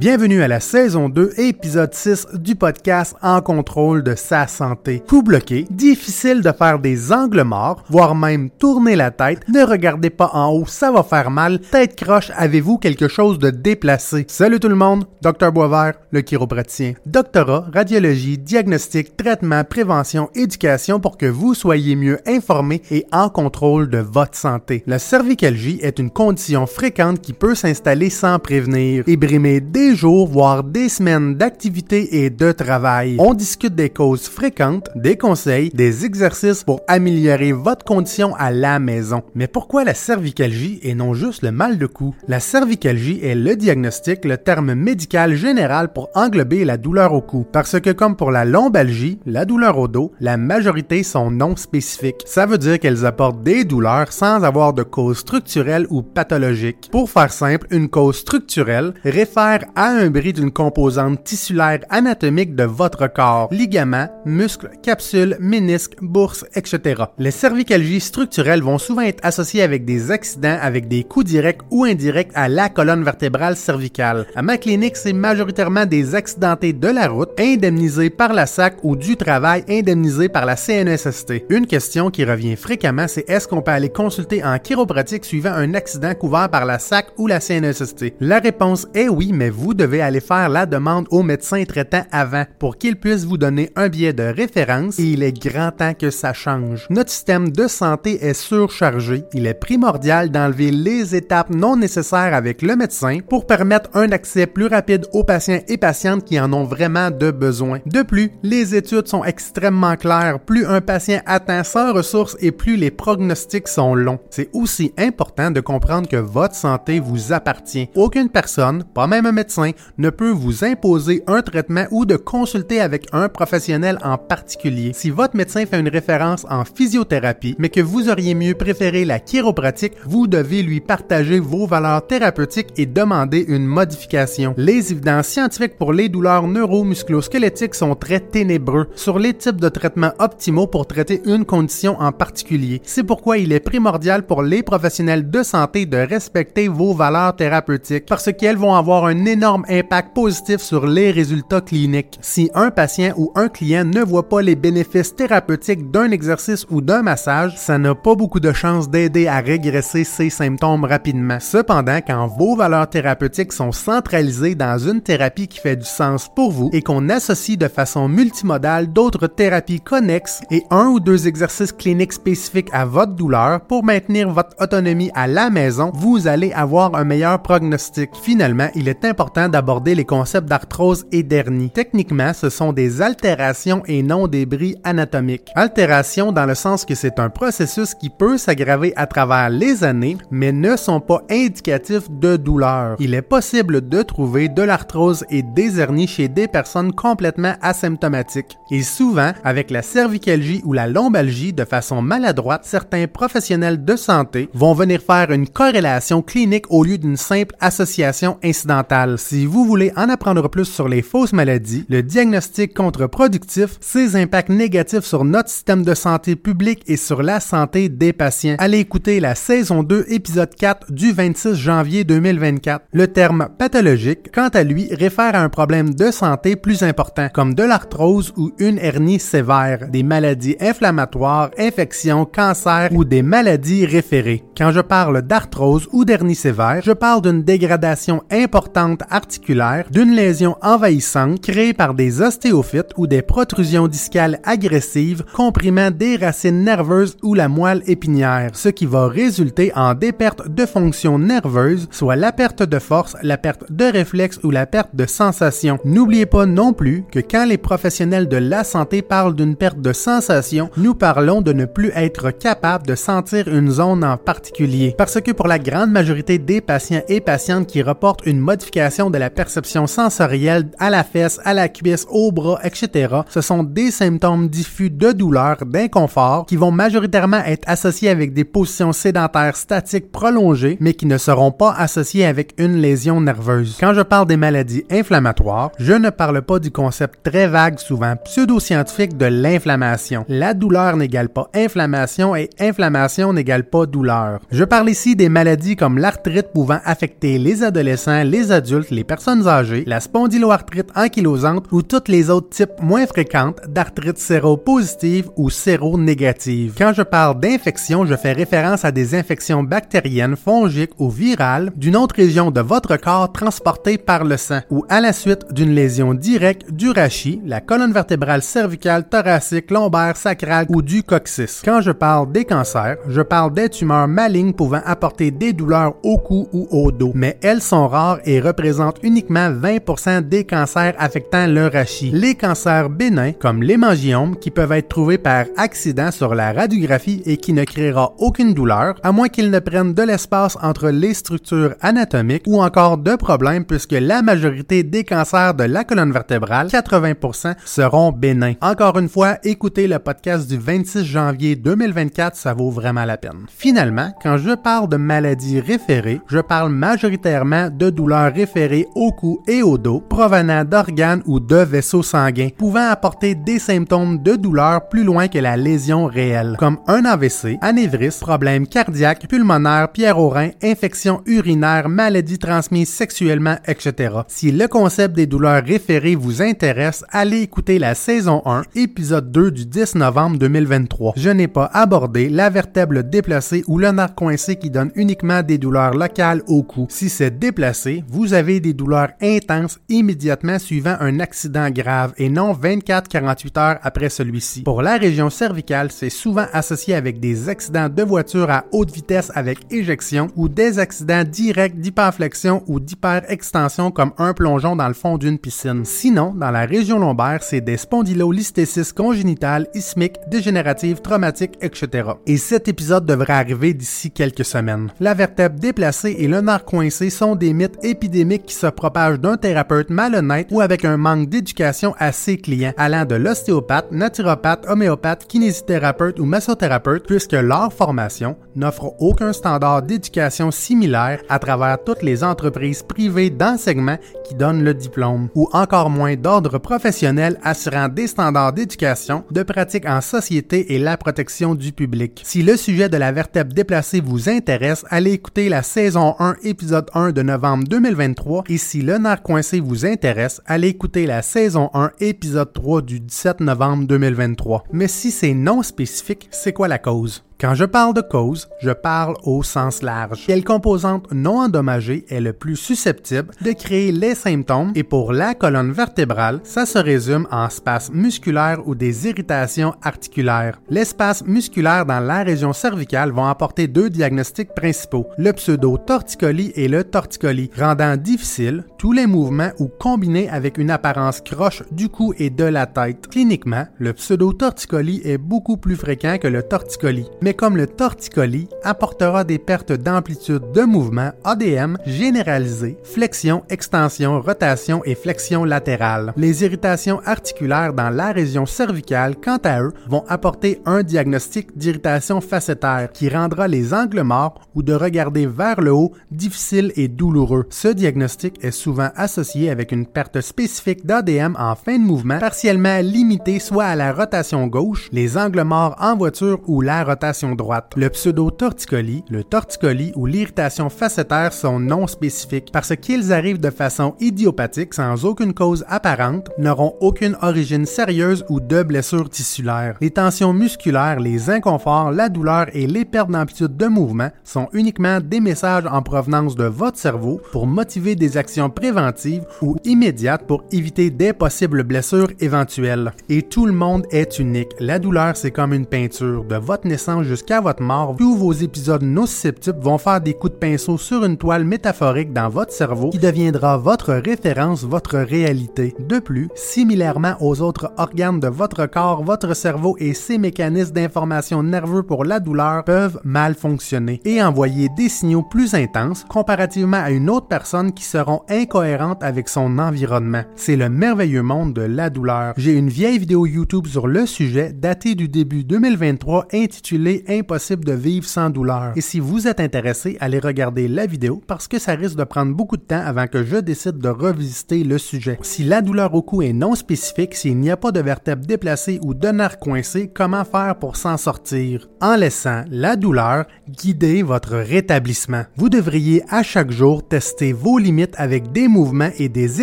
Bienvenue à la saison 2, épisode 6 du podcast En contrôle de sa santé. Tout bloqué, difficile de faire des angles morts, voire même tourner la tête. Ne regardez pas en haut, ça va faire mal. Tête croche, avez-vous quelque chose de déplacé? Salut tout le monde, Dr Boisvert, le chiropraticien. Doctorat, radiologie, diagnostic, traitement, prévention, éducation pour que vous soyez mieux informé et en contrôle de votre santé. La cervicalgie est une condition fréquente qui peut s'installer sans prévenir et brimer des jours, voire des semaines d'activité et de travail. On discute des causes fréquentes, des conseils, des exercices pour améliorer votre condition à la maison. Mais pourquoi la cervicalgie et non juste le mal de cou? La cervicalgie est le diagnostic, le terme médical général pour englober la douleur au cou. Parce que comme pour la lombalgie, la douleur au dos, la majorité sont non spécifiques. Ça veut dire qu'elles apportent des douleurs sans avoir de cause structurelle ou pathologique. Pour faire simple, une cause structurelle réfère à un bris d'une composante tissulaire anatomique de votre corps, ligaments, muscles, capsules, ménisques, bourses, etc. Les cervicalgies structurelles vont souvent être associées avec des accidents avec des coups directs ou indirects à la colonne vertébrale cervicale. À ma clinique, c'est majoritairement des accidentés de la route, indemnisés par la SAC ou du travail indemnisés par la CNSST. Une question qui revient fréquemment, c'est est-ce qu'on peut aller consulter en chiropratique suivant un accident couvert par la SAC ou la CNSST? La réponse est oui, mais vous vous devez aller faire la demande au médecin traitant avant pour qu'il puisse vous donner un billet de référence et il est grand temps que ça change. Notre système de santé est surchargé. Il est primordial d'enlever les étapes non nécessaires avec le médecin pour permettre un accès plus rapide aux patients et patientes qui en ont vraiment de besoin. De plus, les études sont extrêmement claires. Plus un patient atteint sans ressources et plus les prognostics sont longs. C'est aussi important de comprendre que votre santé vous appartient. Aucune personne, pas même un médecin, ne peut vous imposer un traitement ou de consulter avec un professionnel en particulier. Si votre médecin fait une référence en physiothérapie, mais que vous auriez mieux préféré la chiropratique, vous devez lui partager vos valeurs thérapeutiques et demander une modification. Les évidences scientifiques pour les douleurs neuromusculosquelettiques sont très ténébreux sur les types de traitements optimaux pour traiter une condition en particulier. C'est pourquoi il est primordial pour les professionnels de santé de respecter vos valeurs thérapeutiques parce qu'elles vont avoir un énorme impact positif sur les résultats cliniques. Si un patient ou un client ne voit pas les bénéfices thérapeutiques d'un exercice ou d'un massage, ça n'a pas beaucoup de chances d'aider à régresser ces symptômes rapidement. Cependant, quand vos valeurs thérapeutiques sont centralisées dans une thérapie qui fait du sens pour vous et qu'on associe de façon multimodale d'autres thérapies connexes et un ou deux exercices cliniques spécifiques à votre douleur pour maintenir votre autonomie à la maison, vous allez avoir un meilleur prognostic. Finalement, il est important d'aborder les concepts d'arthrose et d'hernie. Techniquement, ce sont des altérations et non des bris anatomiques. Altération dans le sens que c'est un processus qui peut s'aggraver à travers les années, mais ne sont pas indicatifs de douleur. Il est possible de trouver de l'arthrose et des hernies chez des personnes complètement asymptomatiques. Et souvent, avec la cervicalgie ou la lombalgie de façon maladroite, certains professionnels de santé vont venir faire une corrélation clinique au lieu d'une simple association incidentale. Si vous voulez en apprendre plus sur les fausses maladies, le diagnostic contre-productif, ses impacts négatifs sur notre système de santé publique et sur la santé des patients, allez écouter la saison 2, épisode 4 du 26 janvier 2024. Le terme pathologique, quant à lui, réfère à un problème de santé plus important, comme de l'arthrose ou une hernie sévère, des maladies inflammatoires, infections, cancers ou des maladies référées. Quand je parle d'arthrose ou d'hernie sévère, je parle d'une dégradation importante articulaire d'une lésion envahissante créée par des ostéophytes ou des protrusions discales agressives comprimant des racines nerveuses ou la moelle épinière, ce qui va résulter en des pertes de fonction nerveuse, soit la perte de force, la perte de réflexe ou la perte de sensation. N'oubliez pas non plus que quand les professionnels de la santé parlent d'une perte de sensation, nous parlons de ne plus être capable de sentir une zone en particulier. Parce que pour la grande majorité des patients et patientes qui reportent une modification de la perception sensorielle à la fesse, à la cuisse, au bras, etc. Ce sont des symptômes diffus de douleur, d'inconfort qui vont majoritairement être associés avec des positions sédentaires statiques prolongées, mais qui ne seront pas associés avec une lésion nerveuse. Quand je parle des maladies inflammatoires, je ne parle pas du concept très vague, souvent pseudo-scientifique de l'inflammation. La douleur n'égale pas inflammation et inflammation n'égale pas douleur. Je parle ici des maladies comme l'arthrite pouvant affecter les adolescents, les adultes, les personnes âgées, la spondyloarthrite ankylosante ou toutes les autres types moins fréquentes d'arthrite séropositive ou séronégative. Quand je parle d'infection, je fais référence à des infections bactériennes, fongiques ou virales d'une autre région de votre corps transportée par le sang ou à la suite d'une lésion directe du rachis, la colonne vertébrale cervicale, thoracique, lombaire, sacrale ou du coccyx. Quand je parle des cancers, je parle des tumeurs pouvant apporter des douleurs au cou ou au dos, mais elles sont rares et représentent uniquement 20% des cancers affectant le rachis. Les cancers bénins, comme l'hémangiome, qui peuvent être trouvés par accident sur la radiographie et qui ne créera aucune douleur, à moins qu'ils ne prennent de l'espace entre les structures anatomiques ou encore de problèmes puisque la majorité des cancers de la colonne vertébrale, 80%, seront bénins. Encore une fois, écoutez le podcast du 26 janvier 2024, ça vaut vraiment la peine. Finalement, quand je parle de maladies référées, je parle majoritairement de douleurs référées au cou et au dos, provenant d'organes ou de vaisseaux sanguins, pouvant apporter des symptômes de douleur plus loin que la lésion réelle, comme un AVC, anévrisme, problème cardiaque, pulmonaire, pierre au rein, infection urinaire, maladie transmise sexuellement, etc. Si le concept des douleurs référées vous intéresse, allez écouter la saison 1, épisode 2 du 10 novembre 2023. Je n'ai pas abordé la vertèbre déplacée ou le coincé qui donne uniquement des douleurs locales au cou. Si c'est déplacé, vous avez des douleurs intenses immédiatement suivant un accident grave et non 24-48 heures après celui-ci. Pour la région cervicale, c'est souvent associé avec des accidents de voiture à haute vitesse avec éjection ou des accidents directs d'hyperflexion ou d'hyperextension comme un plongeon dans le fond d'une piscine. Sinon, dans la région lombaire, c'est des spondylolisthésis congénitales, ismiques, dégénératives, traumatiques, etc. Et cet épisode devrait arriver d'ici quelques semaines. La vertèbre déplacée et le nerf coincé sont des mythes épidémiques qui se propagent d'un thérapeute malhonnête ou avec un manque d'éducation à ses clients, allant de l'ostéopathe, naturopathe, homéopathe, kinésithérapeute ou massothérapeute, puisque leur formation n'offre aucun standard d'éducation similaire à travers toutes les entreprises privées d'enseignement qui donnent le diplôme, ou encore moins d'ordre professionnel assurant des standards d'éducation, de pratique en société et la protection du public. Si le sujet de la vertèbre déplacée vous intéresse, allez écouter la saison 1, épisode 1 de novembre 2023, et si le nerf coincé vous intéresse, allez écouter la saison 1, épisode 3 du 17 novembre 2023. Mais si c'est non spécifique, c'est quoi la cause? Quand je parle de cause, je parle au sens large. Quelle composante non endommagée est le plus susceptible de créer les symptômes et pour la colonne vertébrale, ça se résume en spasmes musculaires ou des irritations articulaires. L'espace musculaire dans la région cervicale vont apporter deux diagnostics principaux, le pseudo-torticolis et le torticolis, rendant difficile tous les mouvements ou combinés avec une apparence croche du cou et de la tête. Cliniquement, le pseudo-torticolis est beaucoup plus fréquent que le torticolis, comme le torticolis apportera des pertes d'amplitude de mouvement ADM généralisées, flexion, extension, rotation et flexion latérale. Les irritations articulaires dans la région cervicale, quant à eux, vont apporter un diagnostic d'irritation facétaire qui rendra les angles morts ou de regarder vers le haut difficile et douloureux. Ce diagnostic est souvent associé avec une perte spécifique d'ADM en fin de mouvement, partiellement limitée soit à la rotation gauche, les angles morts en voiture ou la rotation droite. Le pseudo-torticolis, le torticolis ou l'irritation facétaire sont non spécifiques parce qu'ils arrivent de façon idiopathique sans aucune cause apparente, n'auront aucune origine sérieuse ou de blessure tissulaire. Les tensions musculaires, les inconforts, la douleur et les pertes d'amplitude de mouvement sont uniquement des messages en provenance de votre cerveau pour motiver des actions préventives ou immédiates pour éviter des possibles blessures éventuelles. Et tout le monde est unique. La douleur, c'est comme une peinture. De votre naissance jusqu'à votre mort, tous vos épisodes nociceptifs vont faire des coups de pinceau sur une toile métaphorique dans votre cerveau qui deviendra votre référence, votre réalité. De plus, similairement aux autres organes de votre corps, votre cerveau et ses mécanismes d'information nerveux pour la douleur peuvent mal fonctionner et envoyer des signaux plus intenses comparativement à une autre personne qui seront incohérentes avec son environnement. C'est le merveilleux monde de la douleur. J'ai une vieille vidéo YouTube sur le sujet datée du début 2023 intitulée Impossible de vivre sans douleur. Et si vous êtes intéressé, allez regarder la vidéo parce que ça risque de prendre beaucoup de temps avant que je décide de revisiter le sujet. Si la douleur au cou est non spécifique, s'il n'y a pas de vertèbre déplacée ou de nerf coincé, comment faire pour s'en sortir? En laissant la douleur guider votre rétablissement. Vous devriez à chaque jour tester vos limites avec des mouvements et des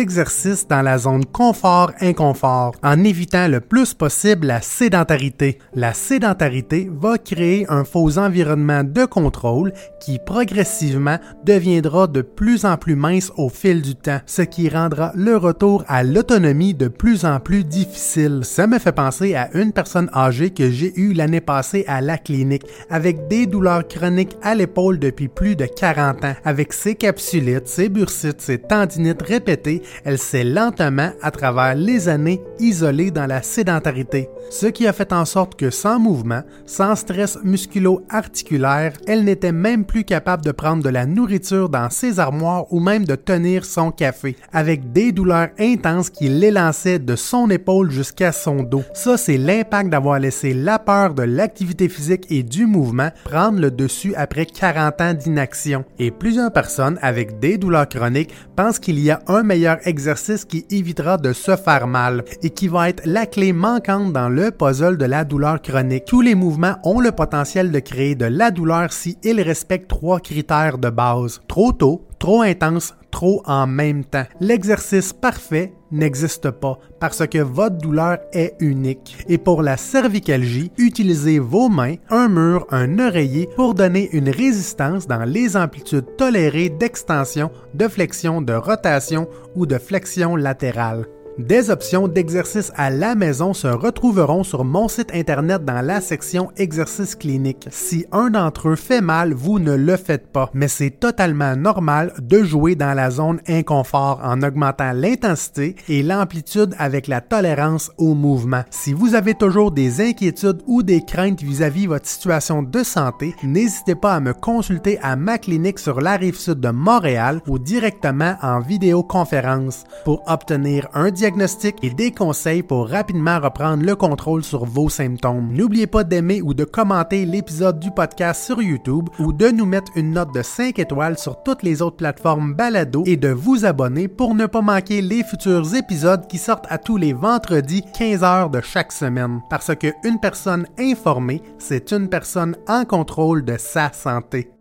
exercices dans la zone confort-inconfort, en évitant le plus possible la sédentarité. La sédentarité va créer un faux environnement de contrôle qui progressivement deviendra de plus en plus mince au fil du temps, ce qui rendra le retour à l'autonomie de plus en plus difficile. Ça me fait penser à une personne âgée que j'ai eue l'année passée à la clinique avec des douleurs chroniques à l'épaule depuis plus de 40 ans. Avec ses capsulites, ses bursites, ses tendinites répétées, elle s'est lentement, à travers les années, isolée dans la sédentarité. Ce qui a fait en sorte que sans mouvement, sans stress musculo-articulaire, elle n'était même plus capable de prendre de la nourriture dans ses armoires ou même de tenir son café, avec des douleurs intenses qui l'élançaient de son épaule jusqu'à son dos. Ça, c'est l'impact d'avoir laissé la peur de l'activité physique et du mouvement prendre le dessus après 40 ans d'inaction. Et plusieurs personnes avec des douleurs chroniques pensent qu'il y a un meilleur exercice qui évitera de se faire mal et qui va être la clé manquante dans le puzzle de la douleur chronique. Tous les mouvements ont le potentiel de créer de la douleur si ils respectent trois critères de base. Trop tôt, trop intense, trop en même temps. L'exercice parfait n'existe pas parce que votre douleur est unique. Et pour la cervicalgie, utilisez vos mains, un mur, un oreiller pour donner une résistance dans les amplitudes tolérées d'extension, de flexion, de rotation ou de flexion latérale. Des options d'exercice à la maison se retrouveront sur mon site internet dans la section exercices cliniques. Si un d'entre eux fait mal, vous ne le faites pas, mais c'est totalement normal de jouer dans la zone inconfort en augmentant l'intensité et l'amplitude avec la tolérance au mouvement. Si vous avez toujours des inquiétudes ou des craintes vis-à-vis -vis votre situation de santé, n'hésitez pas à me consulter à ma clinique sur la rive sud de Montréal ou directement en vidéoconférence pour obtenir un diagnostic et des conseils pour rapidement reprendre le contrôle sur vos symptômes. N'oubliez pas d'aimer ou de commenter l'épisode du podcast sur YouTube ou de nous mettre une note de 5 étoiles sur toutes les autres plateformes balado et de vous abonner pour ne pas manquer les futurs épisodes qui sortent à tous les vendredis 15 heures de chaque semaine. Parce que une personne informée, c'est une personne en contrôle de sa santé.